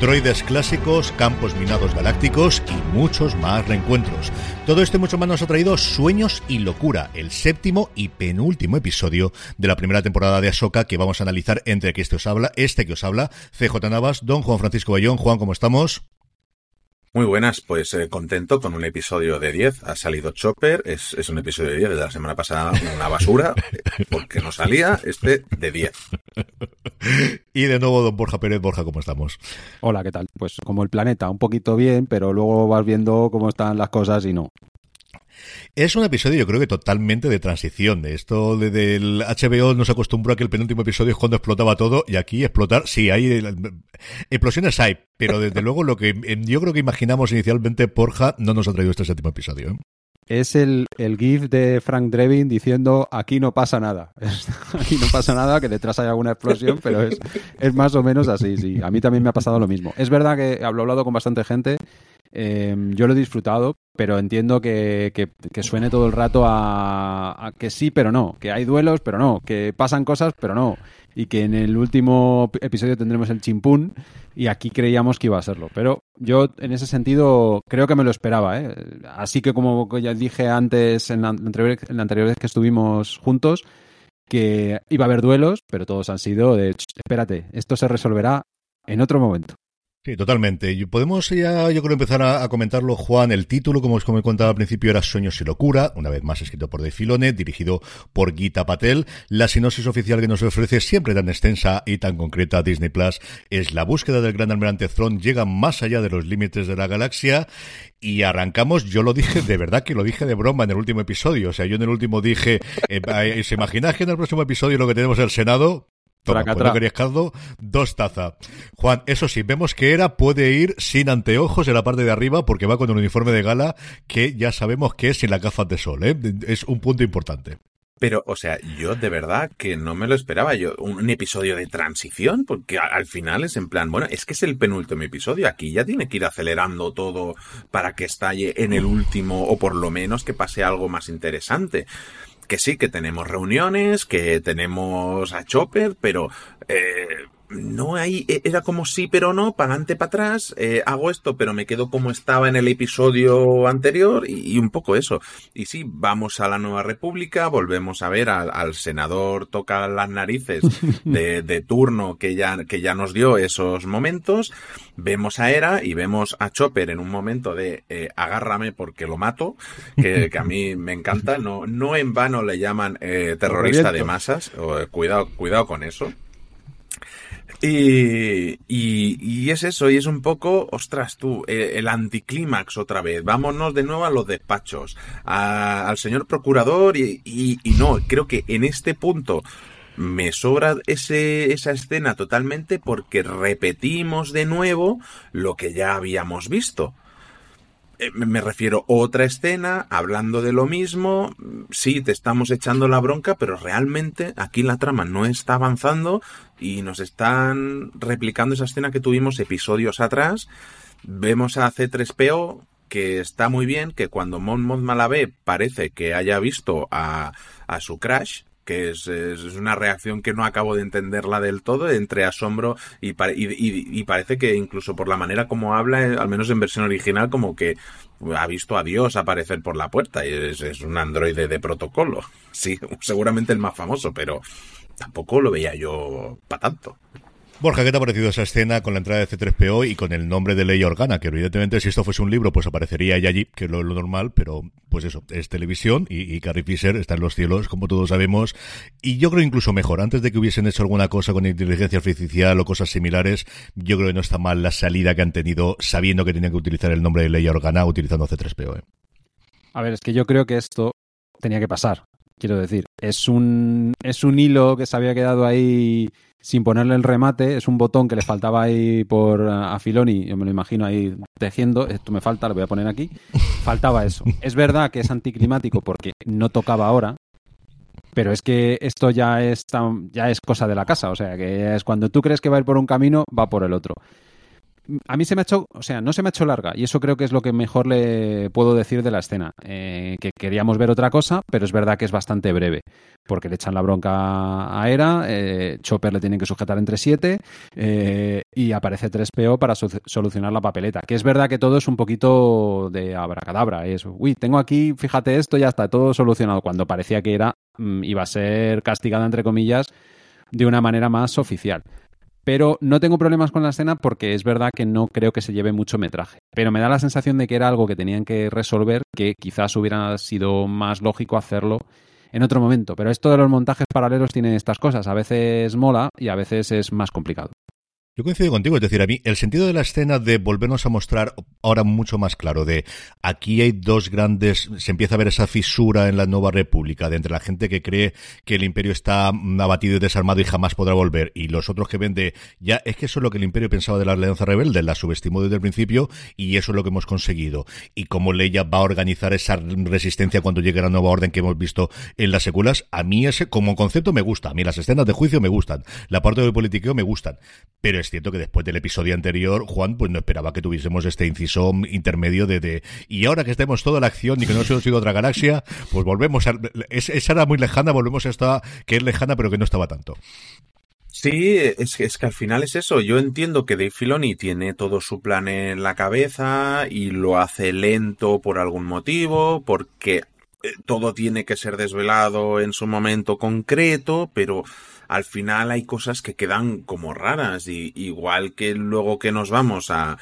Droides clásicos, campos minados galácticos y muchos más reencuentros. Todo esto y mucho más nos ha traído Sueños y Locura, el séptimo y penúltimo episodio de la primera temporada de Ahsoka que vamos a analizar entre que este os habla, este que os habla, CJ Navas, don Juan Francisco Bayón. Juan, ¿cómo estamos? Muy buenas, pues eh, contento con un episodio de 10. Ha salido Chopper, es, es un episodio de 10, de la semana pasada una basura, porque no salía, este de 10. Y de nuevo, don Borja Pérez. Borja, ¿cómo estamos? Hola, ¿qué tal? Pues como el planeta, un poquito bien, pero luego vas viendo cómo están las cosas y no. Es un episodio, yo creo que totalmente de transición. De esto de, del HBO nos acostumbró a que el penúltimo episodio es cuando explotaba todo y aquí explotar, sí, hay explosiones hay, pero desde luego lo que yo creo que imaginamos inicialmente Porja no nos ha traído este séptimo episodio. ¿eh? es el, GIF de Frank Drebin diciendo aquí no pasa nada. aquí no pasa nada, que detrás hay alguna explosión, pero es, es más o menos así, sí. A mí también me ha pasado lo mismo. Es verdad que hablo hablado con bastante gente, eh, yo lo he disfrutado, pero entiendo que, que, suene todo el rato a, a, que sí, pero no, que hay duelos, pero no, que pasan cosas, pero no y que en el último episodio tendremos el chimpún y aquí creíamos que iba a serlo. Pero yo en ese sentido creo que me lo esperaba. ¿eh? Así que como ya dije antes en la, anterior, en la anterior vez que estuvimos juntos, que iba a haber duelos, pero todos han sido de, espérate, esto se resolverá en otro momento. Sí, totalmente. Podemos ya, yo creo, empezar a, comentarlo, Juan. El título, como os comentaba al principio, era Sueños y Locura, una vez más escrito por De Filone, dirigido por Gita Patel. La sinopsis oficial que nos ofrece, siempre tan extensa y tan concreta Disney Plus, es la búsqueda del gran almirante Thrawn llega más allá de los límites de la galaxia y arrancamos, yo lo dije, de verdad que lo dije de broma en el último episodio. O sea, yo en el último dije, eh, ¿se imagináis que en el próximo episodio lo que tenemos el Senado? Toma, no querías caldo, dos tazas. Juan, eso sí, vemos que era puede ir sin anteojos en la parte de arriba porque va con un uniforme de gala que ya sabemos que es sin las gafas de sol, ¿eh? Es un punto importante. Pero, o sea, yo de verdad que no me lo esperaba. Yo, un, episodio de transición, porque al final es en plan, bueno, es que es el penúltimo episodio. Aquí ya tiene que ir acelerando todo para que estalle en el último, o por lo menos que pase algo más interesante que sí, que tenemos reuniones, que tenemos a Chopper, pero eh, no hay, e, era como sí pero no, para adelante, para atrás, eh, hago esto pero me quedo como estaba en el episodio anterior y, un poco eso. Y sí, vamos a la Nueva República, volvemos a ver al, senador toca las narices de, turno que ya, que ya nos dio esos momentos, vemos a Era y vemos a Chopper en un momento de eh, agárrame porque lo mato, que, a mí me encanta, no, no en vano le llaman eh, terrorista de masas, cuidado, cuidado con eso. Y, y, es eso, y es un poco, ostras tú, eh, el anticlímax otra vez. Vámonos de nuevo a los despachos, al señor procurador y, y, y, no, creo que en este punto me sobra ese, esa escena totalmente porque repetimos de nuevo lo que ya habíamos visto. Eh, me refiero otra escena, hablando de lo mismo, sí, te estamos echando la bronca, pero realmente aquí la trama no está avanzando y nos están replicando esa escena que tuvimos episodios atrás. Vemos a C3PO que está muy bien, que cuando Mon Mothma la ve parece que haya visto a, a su crash, que es, una reacción que no acabo de entenderla del todo, entre asombro y, y, parece que incluso por la manera como habla, eh, al menos en versión original, como que ha visto a Dios aparecer por la puerta y es, es un androide de protocolo. Sí, seguramente el más famoso, pero tampoco lo veía yo para tanto. Borja, ¿qué te ha parecido esa escena con la entrada de C3PO y con el nombre de Ley Organa? Que evidentemente si esto fuese un libro, pues aparecería allí, que es lo, normal, pero pues eso, es televisión y, Carrie Fisher está en los cielos, como todos sabemos. Y yo creo incluso mejor, antes de que hubiesen hecho alguna cosa con inteligencia artificial o cosas similares, yo creo que no está mal la salida que han tenido sabiendo que tenían que utilizar el nombre de Ley Organa utilizando C3PO. ¿eh? A ver, es que yo creo que esto tenía que pasar. Quiero decir, es un, es un hilo que se había quedado ahí sin ponerle el remate, es un botón que le faltaba ahí por a Filoni, yo me lo imagino ahí tejiendo, esto me falta, lo voy a poner aquí, faltaba eso. Es verdad que es anticlimático porque no tocaba ahora, pero es que esto ya es, ya es cosa de la casa, o sea, que es cuando tú crees que va a ir por un camino, va por el otro a mí se me ha hecho, o sea, no se me ha hecho larga y eso creo que es lo que mejor le puedo decir de la escena, eh, que queríamos ver otra cosa, pero es verdad que es bastante breve, porque le echan la bronca a Era, eh, Chopper le tienen que sujetar entre siete eh, y aparece 3PO para solucionar la papeleta, que es verdad que todo es un poquito de abracadabra, es, uy, tengo aquí, fíjate esto, ya está, todo solucionado, cuando parecía que era, mm, iba a ser castigada entre comillas de una manera más oficial. Pero no tengo problemas con la escena porque es verdad que no creo que se lleve mucho metraje. Pero me da la sensación de que era algo que tenían que resolver, que quizás hubiera sido más lógico hacerlo en otro momento. Pero esto de los montajes paralelos tiene estas cosas. A veces mola y a veces es más complicado. Yo coincido contigo, es decir, a mí el sentido de la escena de volvernos a mostrar ahora mucho más claro de aquí hay dos grandes, se empieza a ver esa fisura en la nueva república de entre la gente que cree que el imperio está abatido y desarmado y jamás podrá volver y los otros que ven de ya es que eso es lo que el imperio pensaba de la alianza rebelde, la subestimó desde el principio y eso es lo que hemos conseguido. Y cómo Leia va a organizar esa resistencia cuando llegue la nueva orden que hemos visto en las secuelas, a mí ese como concepto me gusta, a mí las escenas de juicio me gustan, la parte de politiqueo me gustan, pero es cierto que después del episodio anterior, Juan, pues no esperaba que tuviésemos este inciso intermedio de, de y ahora que estemos toda la acción y que no hemos sido otra galaxia, pues volvemos a... esa era muy lejana, volvemos a esta que es lejana pero que no estaba tanto. Sí, es, es que al final es eso. Yo entiendo que Dave Filoni tiene todo su plan en la cabeza y lo hace lento por algún motivo, porque eh, todo tiene que ser desvelado en su momento concreto, pero al final hay cosas que quedan como raras y igual que luego que nos vamos a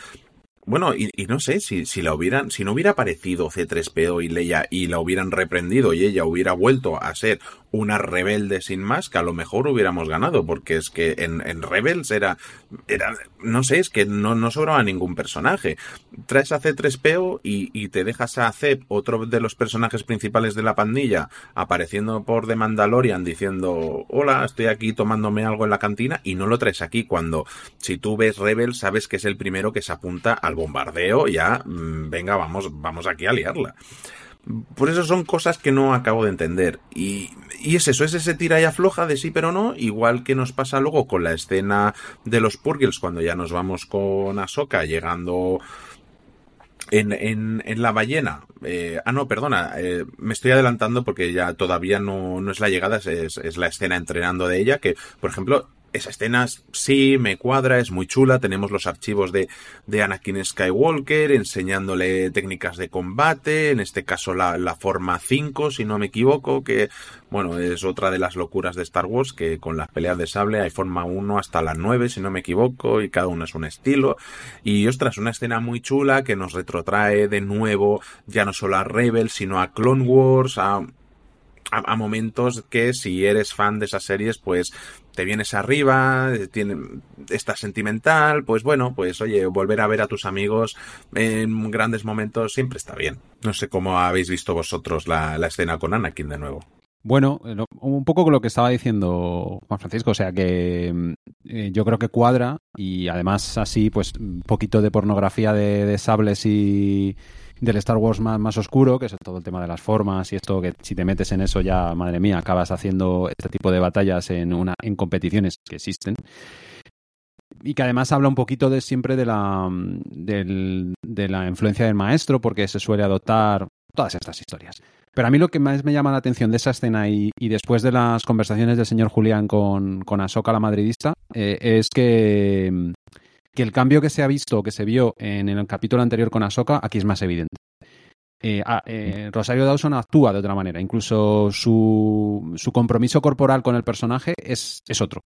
bueno, y, no sé si, si la hubieran, si no hubiera aparecido C3PO y Leia y la hubieran reprendido y ella hubiera vuelto a ser una rebelde sin más, que a lo mejor hubiéramos ganado, porque es que en, en Rebels era, era, no sé, es que no, no sobraba ningún personaje. Traes a C3PO y, y te dejas a Zeb, otro de los personajes principales de la pandilla, apareciendo por The Mandalorian diciendo, hola, estoy aquí tomándome algo en la cantina, y no lo traes aquí cuando, si tú ves Rebels, sabes que es el primero que se apunta al bombardeo, ya, mm, venga, vamos, vamos aquí a liarla. Por eso son cosas que no acabo de entender. Y, es eso, es ese tira y afloja de sí pero no, igual que nos pasa luego con la escena de los Purgles cuando ya nos vamos con Ahsoka llegando en, en, en la ballena. Eh, ah, no, perdona, eh, me estoy adelantando porque ya todavía no, no es la llegada, es, es la escena entrenando de ella, que, por ejemplo, esa escena sí me cuadra, es muy chula. Tenemos los archivos de, de Anakin Skywalker enseñándole técnicas de combate, en este caso la, la, forma 5, si no me equivoco, que bueno, es otra de las locuras de Star Wars, que con las peleas de sable hay forma 1 hasta la 9, si no me equivoco, y cada uno es un estilo. Y ostras, una escena muy chula que nos retrotrae de nuevo ya no solo a Rebel, sino a Clone Wars, a a, momentos que si eres fan de esas series, pues te vienes arriba, tiene, estás sentimental, pues bueno, pues oye, volver a ver a tus amigos en grandes momentos siempre está bien. No sé cómo habéis visto vosotros la, escena con Anakin de nuevo. Bueno, eh, un poco con lo que estaba diciendo Juan Francisco, o sea que mm, eh, yo creo que cuadra y además así, pues un poquito de pornografía de sables y, del Star Wars más, más oscuro, que es todo el tema de las formas y esto que si te metes en eso ya, madre mía, acabas haciendo este tipo de batallas en, una, en competiciones que existen y que además habla un poquito de siempre de la, de la influencia del maestro, porque se suele adoptar todas estas historias. Pero a mí lo que más me llama la atención de esa escena y, después de las conversaciones del señor Julián con, con Asoka, la madridista, eh, es que que el cambio que se ha visto, que se vio en el capítulo anterior con Ahsoka, aquí es más evidente. Eh, ah, eh, Rosario Dawson actúa de otra manera, incluso su, su compromiso corporal con el personaje es, es otro.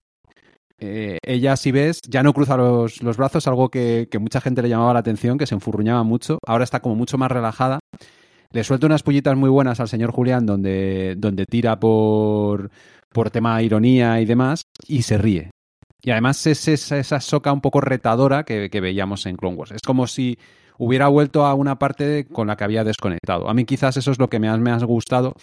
Eh, ella, si ves, ya no cruza los, los brazos, algo que, que, mucha gente le llamaba la atención, que se enfurruñaba mucho. Ahora está como mucho más relajada. Le suelta unas pullitas muy buenas al señor Julián, donde, donde tira por, por tema ironía y demás, y se ríe. Y además es esa, esa soca un poco retadora que, veíamos en Clone Wars. Es como si hubiera vuelto a una parte con la que había desconectado. A mí quizás eso es lo que más me ha gustado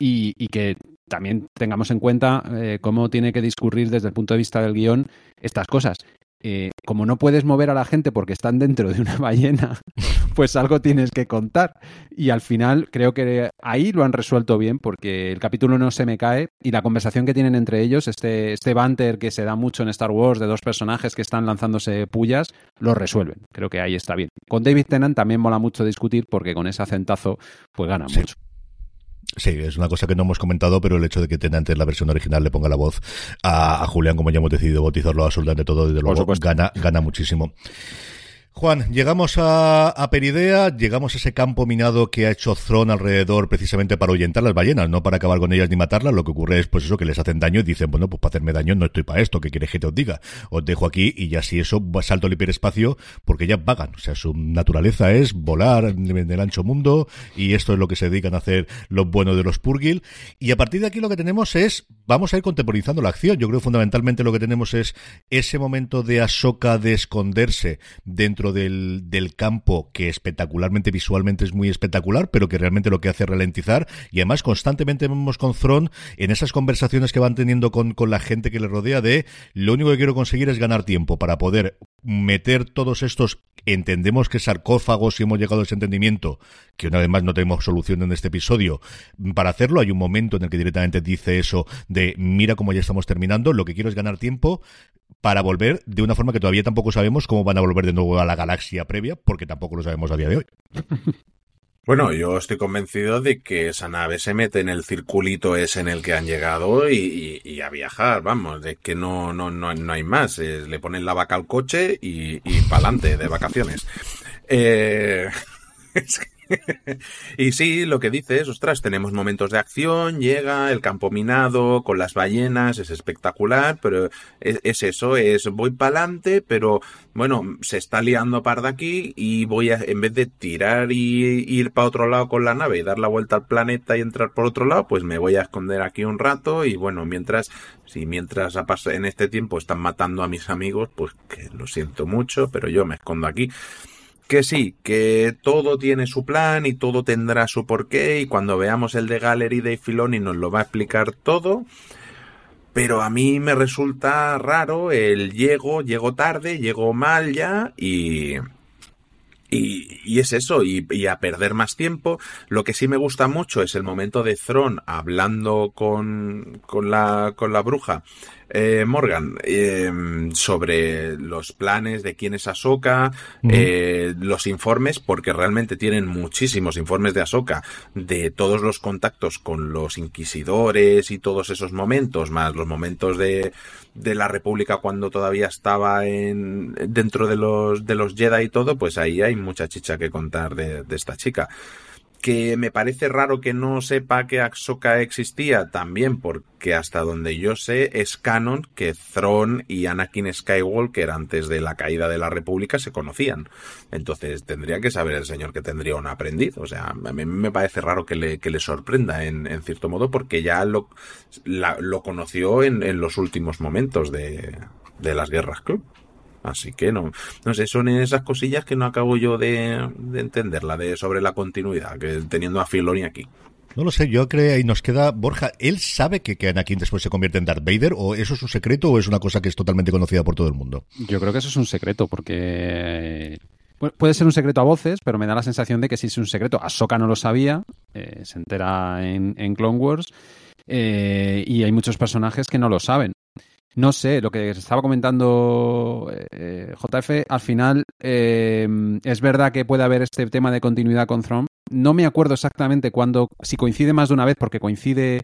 y, que también tengamos en cuenta eh, cómo tiene que discurrir desde el punto de vista del guion estas cosas. Eh, como no puedes mover a la gente porque están dentro de una ballena, pues algo tienes que contar. Y al final creo que ahí lo han resuelto bien porque el capítulo no se me cae y la conversación que tienen entre ellos, este, este banter que se da mucho en Star Wars de dos personajes que están lanzándose pullas, lo resuelven. Creo que ahí está bien. Con David Tennant también mola mucho discutir porque con ese acentazo pues gana mucho. Sí, es una cosa que no hemos comentado, pero el hecho de que Tenante en la versión original le ponga la voz a, Julián, como ya hemos decidido bautizarlo absolutamente todo, desde luego gana, gana muchísimo. Juan, llegamos a, a, Peridea, llegamos a ese campo minado que ha hecho Thron alrededor precisamente para ahuyentar las ballenas, no para acabar con ellas ni matarlas. Lo que ocurre es pues eso, que les hacen daño y dicen, bueno, pues para hacerme daño no estoy para esto, ¿qué quieres que te os diga? Os dejo aquí y ya si eso salto al hiperespacio porque ya vagan. O sea, su naturaleza es volar en el ancho mundo y esto es lo que se dedican a hacer los buenos de los Purgil. Y a partir de aquí lo que tenemos es, vamos a ir contemporizando la acción. Yo creo que fundamentalmente lo que tenemos es ese momento de Ahsoka de esconderse dentro del, del campo que espectacularmente visualmente es muy espectacular, pero que realmente lo que hace es ralentizar. Y además constantemente vemos con Thron en esas conversaciones que van teniendo con, con la gente que le rodea de lo único que quiero conseguir es ganar tiempo para poder meter todos estos entendemos que sarcófagos y hemos llegado a ese entendimiento que una vez más no tenemos solución en este episodio para hacerlo hay un momento en el que directamente dice eso de mira cómo ya estamos terminando lo que quiero es ganar tiempo para volver de una forma que todavía tampoco sabemos cómo van a volver de nuevo a la galaxia previa, porque tampoco lo sabemos a día de hoy. Bueno, yo estoy convencido de que esa nave se mete en el circulito ese en el que han llegado y, a viajar, vamos, de que no, no, no, no hay más. le ponen la vaca al coche y, y pa'lante de vacaciones. Eh, es que y sí, lo que dices, ostras, tenemos momentos de acción, llega el campo minado con las ballenas, es espectacular, pero es, eso, es voy para adelante, pero bueno, se está liando par de aquí y voy a, en vez de tirar y ir para otro lado con la nave y dar la vuelta al planeta y entrar por otro lado, pues me voy a esconder aquí un rato y bueno, mientras, si mientras en este tiempo están matando a mis amigos, pues que lo siento mucho, pero yo me escondo aquí que sí, que todo tiene su plan y todo tendrá su porqué y cuando veamos el de Gallery de Filoni nos lo va a explicar todo. Pero a mí me resulta raro el llego, llego tarde, llego mal ya y, y, es eso, y, y, a perder más tiempo. Lo que sí me gusta mucho es el momento de Thron hablando con, con, la, con la bruja eh, Morgan, eh, sobre los planes de quién es Ahsoka, eh, los informes, porque realmente tienen muchísimos informes de Ahsoka, de todos los contactos con los inquisidores y todos esos momentos, más los momentos de, de la República cuando todavía estaba en, dentro de los, de los Jedi y todo, pues ahí hay mucha chicha que contar de, de esta chica que me parece raro que no sepa que Ahsoka existía también porque hasta donde yo sé es canon que Thrawn y Anakin Skywalker antes de la caída de la República se conocían. Entonces tendría que saber el señor que tendría un aprendiz. O sea, a mí me parece raro que le, que le sorprenda en, en cierto modo porque ya lo, lo conoció en, en los últimos momentos de, de las guerras club. Así que no, no sé, son esas cosillas que no acabo yo de, de entenderla de sobre la continuidad, que teniendo a Filoni aquí. No lo sé, yo creo y nos queda Borja. ¿Él sabe que, que Anakin después se convierte en Darth Vader o eso es un secreto o es una cosa que es totalmente conocida por todo el mundo? Yo creo que eso es un secreto porque puede ser un secreto a voces, pero me da la sensación de que sí es un secreto. Ahsoka no lo sabía, eh, se entera en, en Clone Wars eh, y hay muchos personajes que no lo saben. No sé, lo que estaba comentando eh, JF, al final eh, es verdad que puede haber este tema de continuidad con Thrawn. No me acuerdo exactamente cuándo, si coincide más de una vez, porque coincide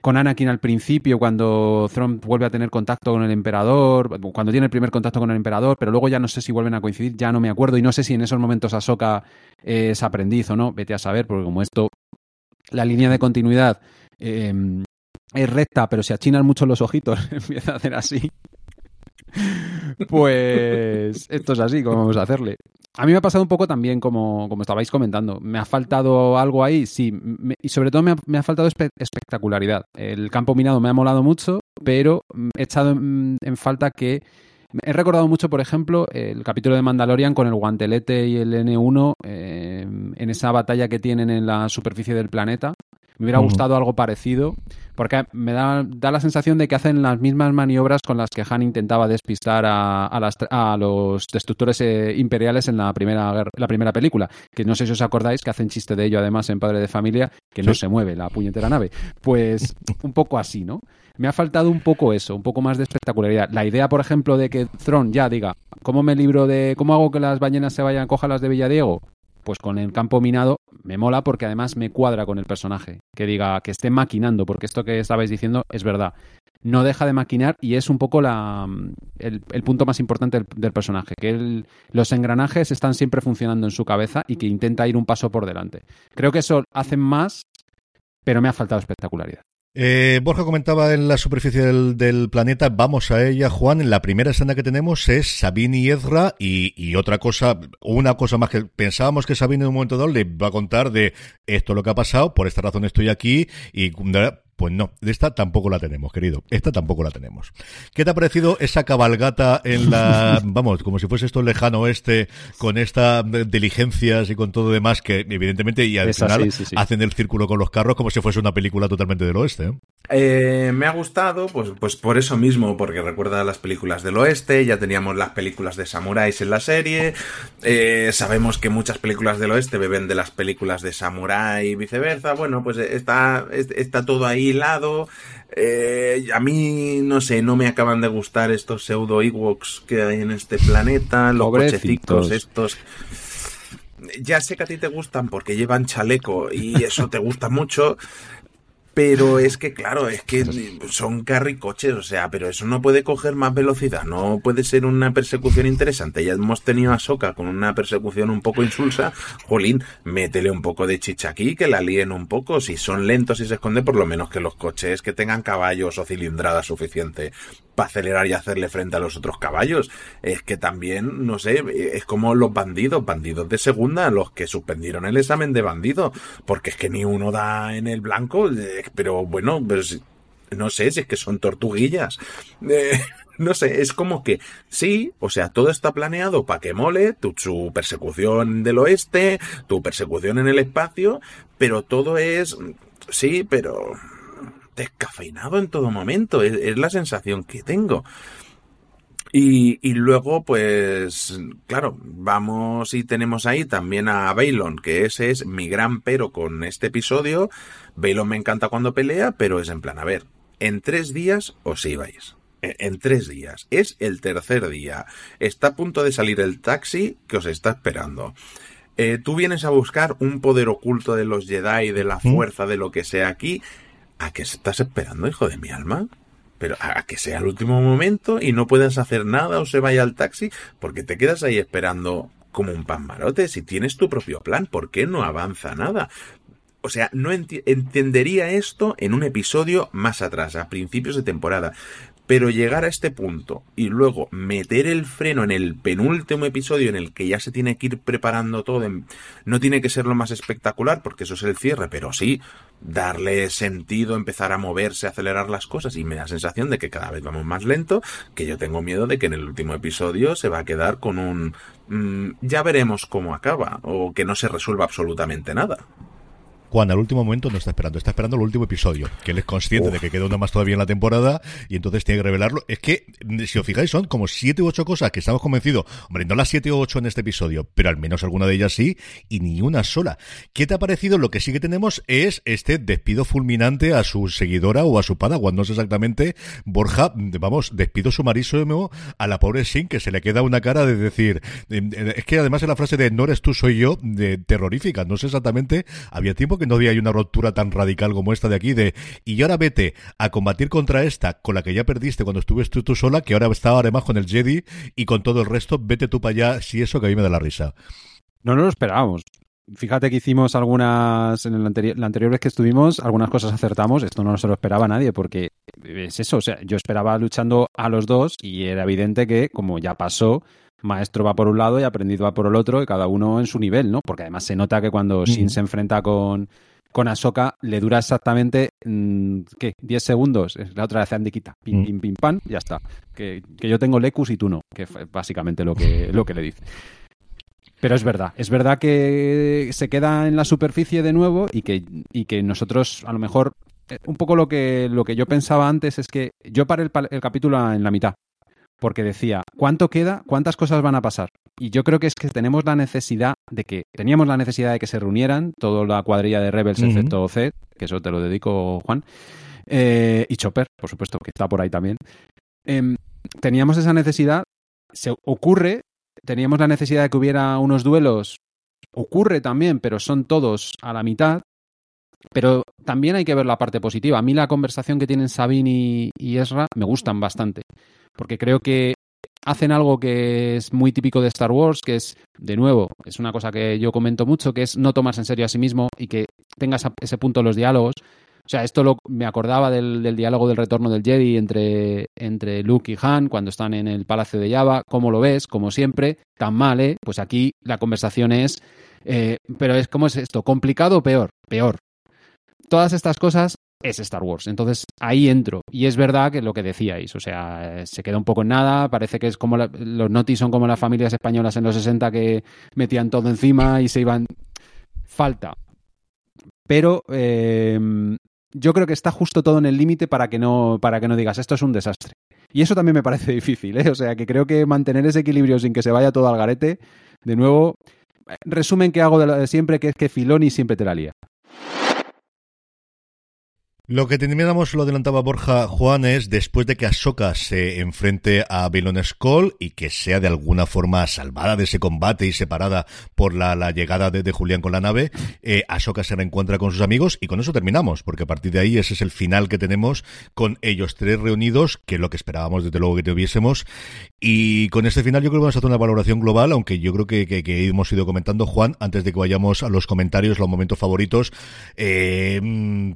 con Anakin al principio, cuando Thrawn vuelve a tener contacto con el emperador, cuando tiene el primer contacto con el emperador, pero luego ya no sé si vuelven a coincidir, ya no me acuerdo, y no sé si en esos momentos Ahsoka es aprendiz o no, vete a saber, porque como esto, la línea de continuidad eh, es recta, pero si achinas mucho los ojitos, empieza a hacer así. Pues esto es así, como vamos a hacerle. A mí me ha pasado un poco también, como, como estabais comentando. ¿Me ha faltado algo ahí? Sí. y sobre todo me ha, me ha faltado espectacularidad. El campo minado me ha molado mucho, pero he echado en, en, falta que. He recordado mucho, por ejemplo, el capítulo de Mandalorian con el guantelete y el N1 eh, en esa batalla que tienen en la superficie del planeta Me hubiera gustado algo parecido, porque me da, da, la sensación de que hacen las mismas maniobras con las que Han intentaba despistar a, a, las, a los destructores eh, imperiales en la primera, la primera película, que no sé si os acordáis que hacen chiste de ello además en Padre de Familia, que no se mueve la puñetera nave. Pues un poco así, ¿no? Me ha faltado un poco eso, un poco más de espectacularidad. La idea, por ejemplo, de que Throne ya diga, ¿cómo me libro de. ¿Cómo hago que las ballenas se vayan a coger las de Villadiego? Pues con el campo minado me mola porque además me cuadra con el personaje. Que diga, que esté maquinando, porque esto que estabais diciendo es verdad. No deja de maquinar y es un poco la, el, punto más importante del, del personaje, que los engranajes están siempre funcionando en su cabeza y que intenta ir un paso por delante. Creo que eso hacen más, pero me ha faltado espectacularidad. Eh, Borja comentaba en la superficie del, planeta, vamos a ella, Juan. La primera escena que tenemos es Sabine y Ezra y, otra cosa, una cosa más que pensábamos que Sabine en un momento dado le va a contar de esto lo que ha pasado, por esta razón estoy aquí y pues no, esta tampoco la tenemos, querido. Esta tampoco la tenemos. ¿Qué te ha parecido esa cabalgata en la, vamos, como si fuese esto el lejano oeste, con estas diligencias y con todo demás que evidentemente y al final hacen el círculo con los carros como si fuese una película totalmente del oeste? ¿eh? Eh, me ha gustado, pues, pues por eso mismo, porque recuerda las películas del oeste, ya teníamos las películas de samuráis en la serie, eh, sabemos que muchas películas del oeste beben de las películas de samurái y viceversa, bueno, pues está, está todo ahí hilado. Eh, a mí, no sé, no me acaban de gustar estos pseudo Ewoks que hay en este planeta, los cochecitos estos ya sé que a ti te gustan porque llevan chaleco y eso te gusta mucho, pero es que, claro, es que son carricoches, o sea, pero eso no puede coger más velocidad, no puede ser una persecución interesante. Ya hemos tenido a Soca con una persecución un poco insulsa. Jolín, métele un poco de chicha aquí, que la líen un poco. Si son lentos y se esconde, por lo menos que los coches que tengan caballos o cilindrada suficiente para acelerar y hacerle frente a los otros caballos. Es que también, no sé, es como los bandidos, bandidos de segunda, los que suspendieron el examen de bandido, porque es que ni uno da en el blanco, eh, pero bueno, pues, no sé, si es que son tortuguillas. Eh, no sé, es como que sí, o sea, todo está planeado para que mole, tu, persecución del oeste, tu persecución en el espacio, pero todo es, sí, pero descafeinado en todo momento, es, la sensación que tengo. Y, y, luego, pues, claro, vamos y tenemos ahí también a Baylon, que ese es mi gran pero con este episodio. Baylon me encanta cuando pelea, pero es en plan, a ver, en tres días os ibais. En, en tres días. Es el tercer día. Está a punto de salir el taxi que os está esperando. Eh, tú vienes a buscar un poder oculto de los Jedi, de la ¿Mm? fuerza, de lo que sea aquí, ¿A qué estás esperando, hijo de mi alma? Pero a que sea el último momento y no puedas hacer nada o se vaya al taxi, porque te quedas ahí esperando como un pan marote. Si tienes tu propio plan, ¿por qué no avanza nada? O sea, no entendería esto en un episodio más atrás, a principios de temporada. Pero llegar a este punto y luego meter el freno en el penúltimo episodio en el que ya se tiene que ir preparando todo, no tiene que ser lo más espectacular porque eso es el cierre, pero sí darle sentido, empezar a moverse, acelerar las cosas y me da la sensación de que cada vez vamos más lento, que yo tengo miedo de que en el último episodio se va a quedar con un mm, ya veremos cómo acaba o que no se resuelva absolutamente nada. Juan al último momento no está esperando, está esperando el último episodio, que él es consciente de que queda una más todavía en la temporada y entonces tiene que revelarlo. Es que, si os fijáis, son como siete u ocho cosas que estamos convencidos, hombre, no las siete o ocho en este episodio, pero al menos alguna de ellas sí, y ni una sola. ¿Qué te ha parecido? Lo que sí que tenemos es este despido fulminante a su seguidora o a su padawan, no sé exactamente, Borja, vamos, despido sumarísimo a la pobre Sin, que se le queda una cara de decir, es que además en la frase de no eres tú, soy yo, de terrorífica, no sé exactamente, había tiempo que no había una ruptura tan radical como esta de aquí de y ahora vete a combatir contra esta con la que ya perdiste cuando estuviste tú, sola, que ahora estaba además con el Jedi y con todo el resto, vete tú para allá, si eso que a mí me da la risa. No nos lo esperábamos. Fíjate que hicimos algunas, en el anterior, la anterior vez que estuvimos, algunas cosas acertamos, esto no se lo esperaba nadie, porque es eso, o sea, yo esperaba luchando a los dos y era evidente que, como ya pasó, maestro va por un lado y aprendido va por el otro, y cada uno en su nivel, ¿no? Porque además se nota que cuando Shin se enfrenta con, con Ahsoka le dura exactamente, mm, ¿qué? 10 segundos. La otra vez andiquita, pim, pim, pim, pam, ya está. Que, que yo tengo Lecus y tú no, que fue básicamente lo que, lo que le dice. Pero es verdad, es verdad que se queda en la superficie de nuevo y que, y que nosotros a lo mejor eh, un poco lo que, lo que yo pensaba antes es que yo paré el, el, capítulo en la mitad, porque decía, ¿cuánto queda? ¿Cuántas cosas van a pasar? Y yo creo que es que tenemos la necesidad de que, teníamos la necesidad de que se reunieran toda la cuadrilla de Rebels, uh -huh. excepto Zed, que eso te lo dedico, Juan, eh, y Chopper, por supuesto, que está por ahí también. Eh, teníamos esa necesidad, se ocurre, teníamos la necesidad de que hubiera unos duelos, ocurre también, pero son todos a la mitad. Pero también hay que ver la parte positiva. A mí la conversación que tienen Sabine y, y Ezra me gustan bastante, porque creo que hacen algo que es muy típico de Star Wars, que es, de nuevo, es una cosa que yo comento mucho, que es no tomarse en serio a sí mismo y que tengas ese punto en los diálogos. O sea, esto me acordaba del, del, diálogo del retorno del Jedi entre, entre Luke y Han cuando están en el Palacio de Java. ¿Cómo lo ves? Como siempre, tan mal, ¿eh? Pues aquí la conversación es... Eh, pero es ¿cómo es esto? ¿Complicado o peor? Peor. Todas estas cosas es Star Wars. Entonces ahí entro. Y es verdad que lo que decíais, o sea, se queda un poco en nada. Parece que es como la, los notis son como las familias españolas en los 60 que metían todo encima y se iban. Falta. Pero eh, yo creo que está justo todo en el límite para que no para que no digas esto es un desastre. Y eso también me parece difícil, ¿eh? O sea, que creo que mantener ese equilibrio sin que se vaya todo al garete, de nuevo, resumen que hago de, de siempre, que es que Filoni siempre te la lía. Lo que terminamos, lo adelantaba Borja Juan, es después de que Ahsoka se enfrente a Bailon Skull y que sea de alguna forma salvada de ese combate y separada por la, la llegada de, de, Julián con la nave, eh, se reencuentra con sus amigos y con eso terminamos, porque a partir de ahí ese es el final que tenemos con ellos tres reunidos, que es lo que esperábamos desde luego que tuviésemos. Y con este final yo creo que vamos a hacer una valoración global, aunque yo creo que, que, hemos ido comentando, Juan, antes de que vayamos a los comentarios, los momentos favoritos, eh,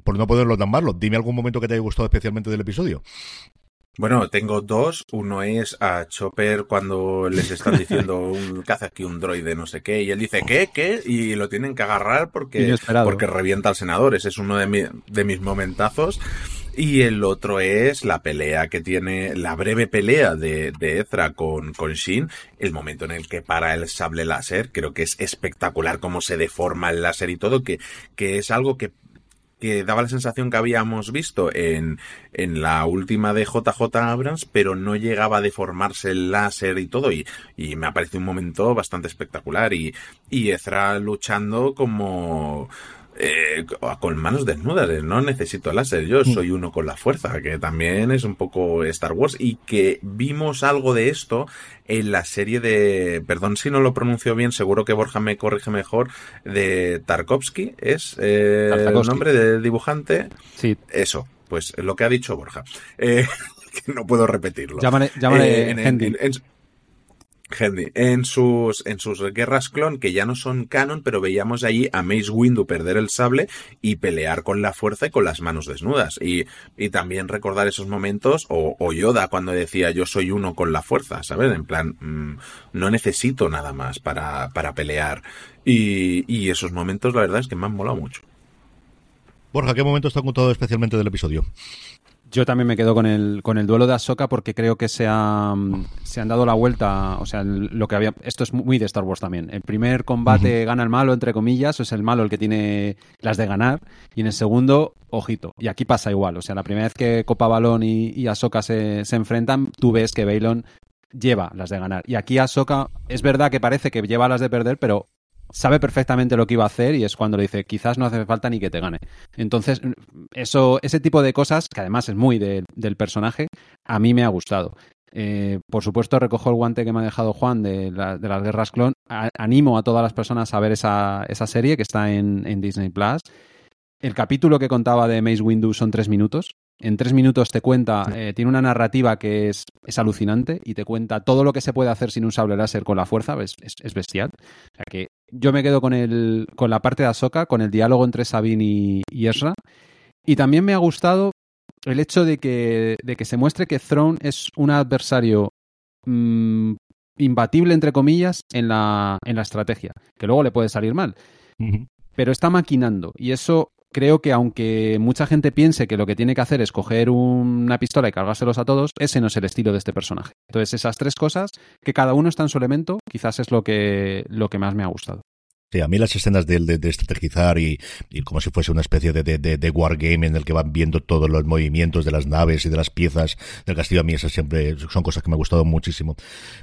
por no poderlo tan mal, Dime algún momento que te haya gustado especialmente del episodio. Bueno, tengo dos. Uno es a Chopper cuando les están diciendo un caza aquí un droide no sé qué y él dice ¿qué? ¿qué? y lo tienen que agarrar porque, porque revienta al senador. Ese es uno de, mi, de mis momentazos. Y el otro es la pelea que tiene, la breve pelea de, de Ezra con, con Shin, el momento en el que para el sable láser, creo que es espectacular cómo se deforma el láser y todo, que, que es algo que que daba la sensación que habíamos visto en, en la última de JJ Abrams, pero no llegaba a deformarse el láser y todo, y, y me ha parecido un momento bastante espectacular, y, y Ezra luchando como, eh, con manos desnudas, no necesito láser, yo soy uno con la fuerza, que también es un poco Star Wars y que vimos algo de esto en la serie de, perdón si no lo pronuncio bien, seguro que Borja me corrige mejor, de Tarkovsky, es eh, el nombre del dibujante. Sí. Eso, pues lo que ha dicho Borja. Eh, no puedo repetirlo. Llámale, llámale en, en, en, Henry, en sus, en sus guerras clon, que ya no son canon, pero veíamos allí a Mace Windu perder el sable y pelear con la fuerza y con las manos desnudas. Y, y también recordar esos momentos, o, Yoda cuando decía yo soy uno con la fuerza, ¿sabes? En plan, mmm, no necesito nada más para, para pelear. Y, y esos momentos, la verdad es que me han molado mucho. Borja, ¿qué momento está contado especialmente del episodio? Yo también me quedo con el, con el duelo de Ahsoka porque creo que se, ha, se han dado la vuelta. O sea, lo que había. Esto es muy de Star Wars también. El primer combate uh -huh. gana el malo, entre comillas, es el malo el que tiene las de ganar. Y en el segundo, ojito. Y aquí pasa igual. O sea, la primera vez que Copa Balón y, y Ahsoka se, se enfrentan, tú ves que Bailon lleva las de ganar. Y aquí Ahsoka, es verdad que parece que lleva las de perder, pero sabe perfectamente lo que iba a hacer y es cuando le dice quizás no hace falta ni que te gane. Entonces, eso, ese tipo de cosas, que además es muy de, del personaje, a mí me ha gustado. Eh, por supuesto, recojo el guante que me ha dejado Juan de, la, de las guerras clon. A, animo a todas las personas a ver esa, esa serie que está en, en, Disney Plus. El capítulo que contaba de Mace Windu son tres minutos. En tres minutos te cuenta, eh, tiene una narrativa que es, es, alucinante y te cuenta todo lo que se puede hacer sin un sable láser con la fuerza, es, es, es bestial. O sea que yo me quedo con, el, con la parte de Ahsoka, con el diálogo entre Sabine y, y Ezra. Y también me ha gustado el hecho de que, de que se muestre que Throne es un adversario mmm, imbatible, entre comillas, en la, en la estrategia, que luego le puede salir mal. Uh -huh. Pero está maquinando y eso creo que aunque mucha gente piense que lo que tiene que hacer es coger una pistola y cargárselos a todos, ese no es el estilo de este personaje. Entonces, esas tres cosas, que cada uno está en su elemento, quizás es lo que, lo que más me ha gustado. Sí, a mí las escenas de, de, estrategizar y, como si fuese una especie de, de, de, wargame en el que van viendo todos los movimientos de las naves y de las piezas del castillo, a mí esas siempre son cosas que me ha gustado muchísimo.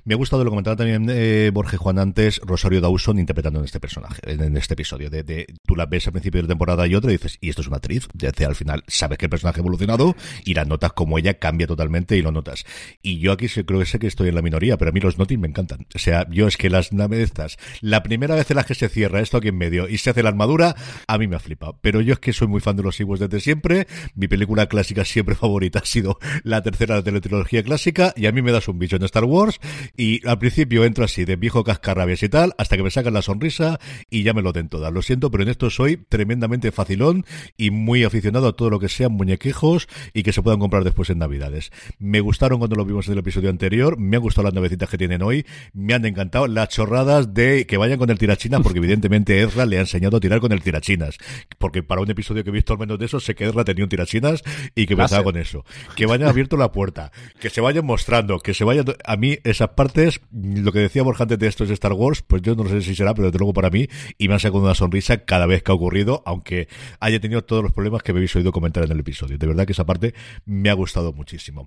Me ha gustado, lo comentaba también eh, Borges Juan antes, Rosario Dawson interpretando en este personaje, en, este episodio. De, tú la ves al principio de la temporada y otra y dices, y esto es una actriz. Desde al final sabes que el personaje ha evolucionado y las notas como ella cambia totalmente y lo notas. Y yo aquí creo que sé que estoy en la minoría, pero a mí los notings me encantan. O sea, yo es que las naves estas, la primera vez en las que se cierra esto aquí en medio y se hace la armadura, a mí me ha flipado. Pero yo es que soy muy fan de los Ewoks desde siempre. Mi película clásica siempre favorita ha sido la tercera de la trilogía clásica y a mí me das un bicho en Star Wars y al principio entro así de viejo cascarrabias y tal hasta que me sacan la sonrisa y ya me lo den todas. Lo siento, pero en esto soy tremendamente facilón y muy aficionado a todo lo que sean muñequejos y que se puedan comprar después en Navidades. Me gustaron cuando lo vimos en el episodio anterior, me han gustado las nuevecitas que tienen hoy, me han encantado las chorradas de que vayan con el tirachina porque evidentemente Ezra le ha enseñado a tirar con el tirachinas. Porque para un episodio que he visto al menos de eso, sé que Ezra tenía un tirachinas y que empezaba con eso. Que vayan abierto la puerta, que se vayan mostrando, que se vayan... A mí esas partes, lo que decía Borja antes de esto es Star Wars, pues yo no sé si será, pero desde luego para mí, y me ha sacado una sonrisa cada vez que ha ocurrido, aunque haya tenido todos los problemas que me habéis oído comentar en el episodio. De verdad que esa parte me ha gustado muchísimo.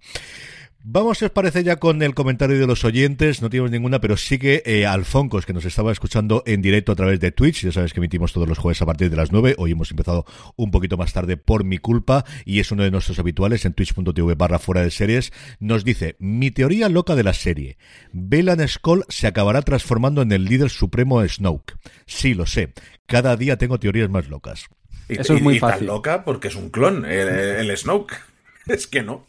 Vamos, si os parece, ya con el comentario de los oyentes. No tenemos ninguna, pero sí que eh, Alfoncos, que nos estaba escuchando en directo a través de Twitch. Ya sabes que emitimos todos los jueves a partir de las 9. Hoy hemos empezado un poquito más tarde por mi culpa y es uno de nuestros habituales en twitch.tv barra fuera de series. Nos dice, mi teoría loca de la serie. Belan Skull se acabará transformando en el líder supremo de Snoke. Sí, lo sé. Cada día tengo teorías más locas. Eso es muy fácil. loca porque es un clon, el Snoke. Es que no.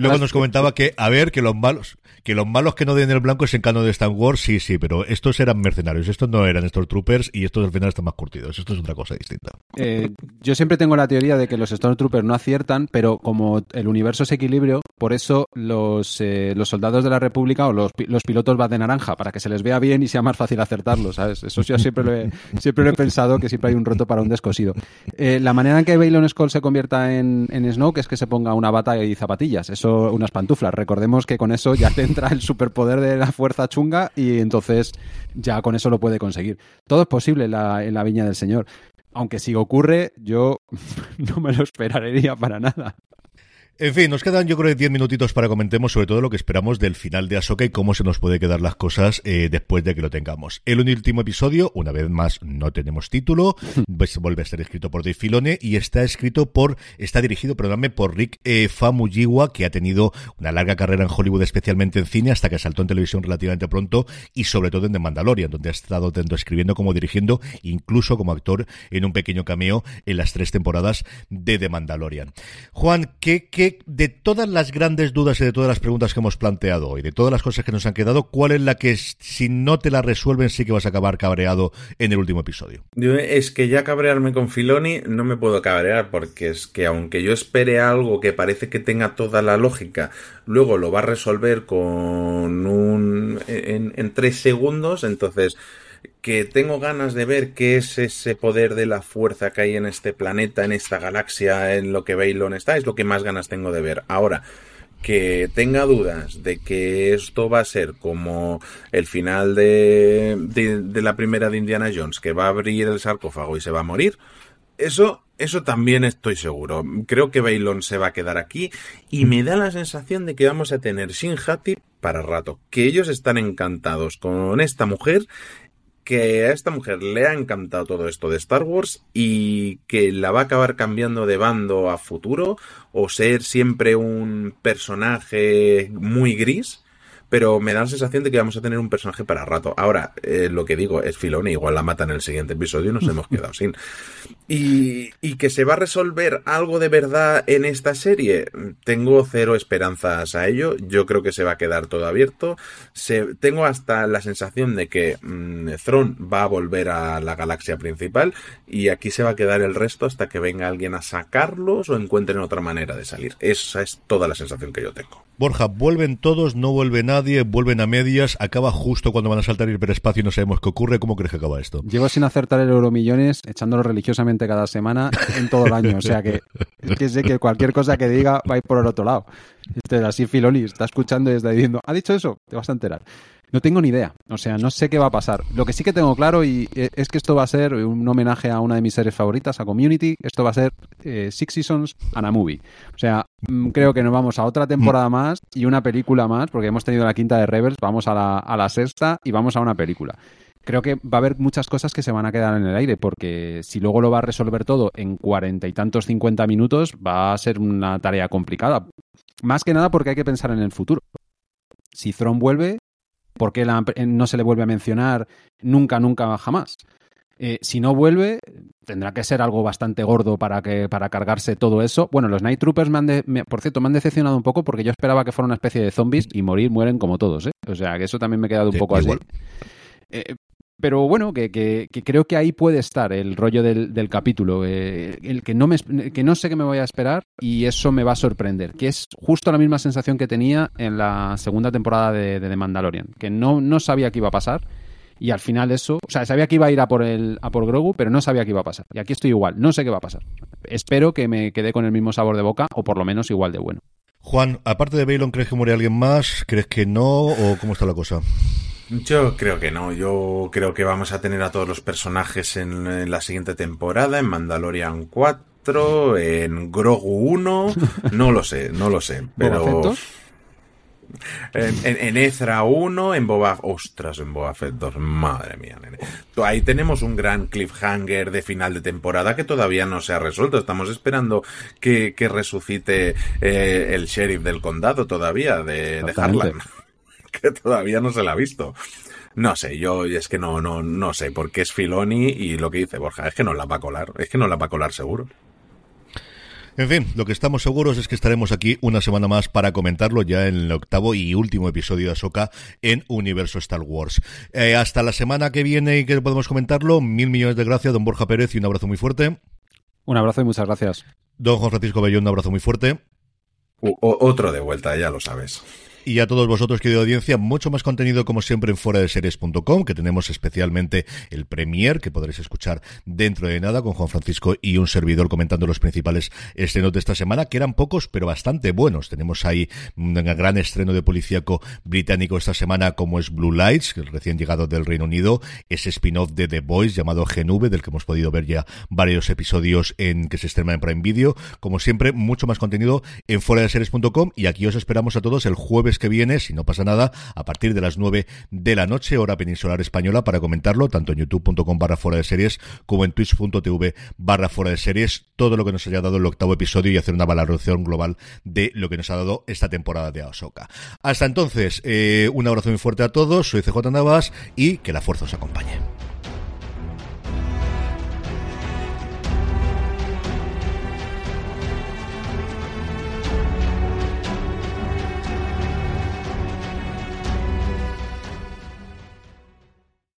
Luego nos comentaba que, a ver, que los malos, que los malos que no den el blanco es en canon de Star Wars, sí, sí, pero estos eran mercenarios, estos no eran Stormtroopers y estos al final están más curtidos. Esto es otra cosa distinta. Eh, yo siempre tengo la teoría de que los Stormtroopers no aciertan, pero como el universo es equilibrio, por eso los, eh, los soldados de la República o los, los pilotos van de naranja, para que se les vea bien y sea más fácil acertarlos, ¿sabes? Eso yo siempre lo he, siempre lo he pensado, que siempre hay un roto para un descosido. Eh, la manera en que Baylon Skull se convierta en, en Snoke es que se ponga una bata y zapatillas eso unas pantuflas. Recordemos que con eso ya te el superpoder de la fuerza chunga y entonces ya con eso lo puede conseguir. Todo es posible en la, en la viña del Señor. Aunque si ocurre, yo no me lo esperaría para nada. En fin, nos quedan yo creo 10 minutitos para comentemos sobre todo lo que esperamos del final de Ahsoka y cómo se nos puede quedar las cosas eh, después de que lo tengamos. El último episodio, una vez más, no tenemos título, pues vuelve a estar escrito por Dave Filone y está escrito por, está dirigido, perdóname, por Rick eh, Famuyiwa, que ha tenido una larga carrera en Hollywood, especialmente en cine, hasta que saltó en televisión relativamente pronto y sobre todo en The Mandalorian, donde ha estado tanto escribiendo como dirigiendo, incluso como actor en un pequeño cameo en las tres temporadas de The Mandalorian. Juan, ¿qué, qué de todas las grandes dudas y de todas las preguntas que hemos planteado hoy, de todas las cosas que nos han quedado, cuál es la que si no te la resuelven sí que vas a acabar cabreado en el último episodio? es que ya cabrearme con Filoni no me puedo cabrear porque es que aunque yo espere algo que parece que tenga toda la lógica, luego lo va a resolver con un en, en tres segundos, entonces que tengo ganas de ver qué es ese poder de la fuerza que hay en este planeta, en esta galaxia, en lo que Baylon está, es lo que más ganas tengo de ver. Ahora, que tenga dudas de que esto va a ser como el final de, de, la primera de Indiana Jones, que va a abrir el sarcófago y se va a morir, eso, eso también estoy seguro. Creo que Baylon se va a quedar aquí y me da la sensación de que vamos a tener Shin Hati para rato, que ellos están encantados con esta mujer que a esta mujer le ha encantado todo esto de Star Wars y que la va a acabar cambiando de bando a futuro o ser siempre un personaje muy gris pero me da la sensación de que vamos a tener un personaje para rato. Ahora, eh, lo que digo es Filoni, igual la mata en el siguiente episodio y nos hemos quedado sin. Y, que se va a resolver algo de verdad en esta serie, tengo cero esperanzas a ello. Yo creo que se va a quedar todo abierto. Se, tengo hasta la sensación de que mmm, va a volver a la galaxia principal y aquí se va a quedar el resto hasta que venga alguien a sacarlos o encuentren otra manera de salir. Esa es toda la sensación que yo tengo. Borja, vuelven todos, no vuelve nada nadie, vuelven a medias, acaba justo cuando van a saltar el hiperespacio y no sabemos qué ocurre. ¿Cómo crees que acaba esto? Llevo sin acertar el Euromillones, echándolo religiosamente cada semana en todo el año. O sea que es que sé que cualquier cosa que diga va a ir por el otro lado. Este, así Filoni está escuchando y está diciendo, ¿ha dicho eso? Te vas a enterar. No tengo ni idea. O sea, no sé qué va a pasar. Lo que sí que tengo claro y eh, es que esto va a ser un homenaje a una de mis series favoritas, a Community. Esto va a ser eh, Six Seasons and a Movie. O sea, mm, creo que nos vamos a otra temporada más y una película más, porque hemos tenido la quinta de Rebels, vamos a la, a la sexta y vamos a una película creo que va a haber muchas cosas que se van a quedar en el aire, porque si luego lo va a resolver todo en cuarenta y tantos, cincuenta minutos, va a ser una tarea complicada. Más que nada porque hay que pensar en el futuro. Si Thron vuelve, ¿Por qué no se le vuelve a mencionar nunca, nunca, jamás? Eh, si no vuelve, tendrá que ser algo bastante gordo para, que, para cargarse todo eso. Bueno, los Night Troopers, me han por cierto, me han decepcionado un poco porque yo esperaba que fuera una especie de zombies y morir, mueren como todos. ¿eh? O sea, que eso también me ha quedado un poco así. Eh, pero bueno, que, que, creo que ahí puede estar el rollo del, del capítulo, eh, el que no, me, que no sé qué me voy a esperar y eso me va a sorprender, que es justo la misma sensación que tenía en la segunda temporada de, de The Mandalorian, que no, no sabía qué iba a pasar y al final eso, o sea, sabía que iba a ir a por, el, a por Grogu, pero no sabía qué iba a pasar. Y aquí estoy igual, no sé qué va a pasar. Espero que me quede con el mismo sabor de boca o por lo menos igual de bueno. Juan, aparte de Baylon, ¿crees que muere alguien más? ¿Crees que no? ¿O cómo está la cosa? Yo creo que no. Yo creo que vamos a tener a todos los personajes en, la siguiente temporada, en Mandalorian 4, en Grogu 1. No lo sé, no lo sé. Pero. En, en, Ezra 1, en Boba... Ostras, en Boba Fett 2. Madre mía, nene. Ahí tenemos un gran cliffhanger de final de temporada que todavía no se ha resuelto. Estamos esperando que, que resucite eh, el sheriff del condado todavía, de, de Harlan. Que todavía no se la ha visto. No sé, yo es que no, no, no sé, porque es Filoni y lo que dice Borja, es que no la va a colar, es que no la va a colar seguro. En fin, lo que estamos seguros es que estaremos aquí una semana más para comentarlo ya en el octavo y último episodio de Ahsoka en Universo Star Wars. Eh, hasta la semana que viene y que podemos comentarlo, mil millones de gracias, don Borja Pérez, y un abrazo muy fuerte. Un abrazo y muchas gracias. Don Juan Francisco Bellón, un abrazo muy fuerte. otro de vuelta, ya lo sabes. Y a todos vosotros, querida audiencia, mucho más contenido como siempre en fuera de series.com, que tenemos especialmente el Premier, que podréis escuchar dentro de nada con Juan Francisco y un servidor comentando los principales estrenos de esta semana, que eran pocos, pero bastante buenos. Tenemos ahí un gran estreno de policíaco británico esta semana, como es Blue Lights, es recién llegado del Reino Unido, ese spin-off de The Boys llamado Genube, del que hemos podido ver ya varios episodios en que se estrena en Prime Video. Como siempre, mucho más contenido en fuera de series.com y aquí os esperamos a todos el que viene, si no pasa nada, a partir de las 9 de la noche, hora peninsular española, para comentarlo, tanto en youtube.com barra fuera de series como en twitch.tv barra fuera de series, todo lo que nos haya dado el octavo episodio y hacer una valoración global de lo que nos ha dado esta temporada de Ahsoka. Hasta entonces, eh, un abrazo muy fuerte a todos, soy CJ Navas y que la fuerza os acompañe.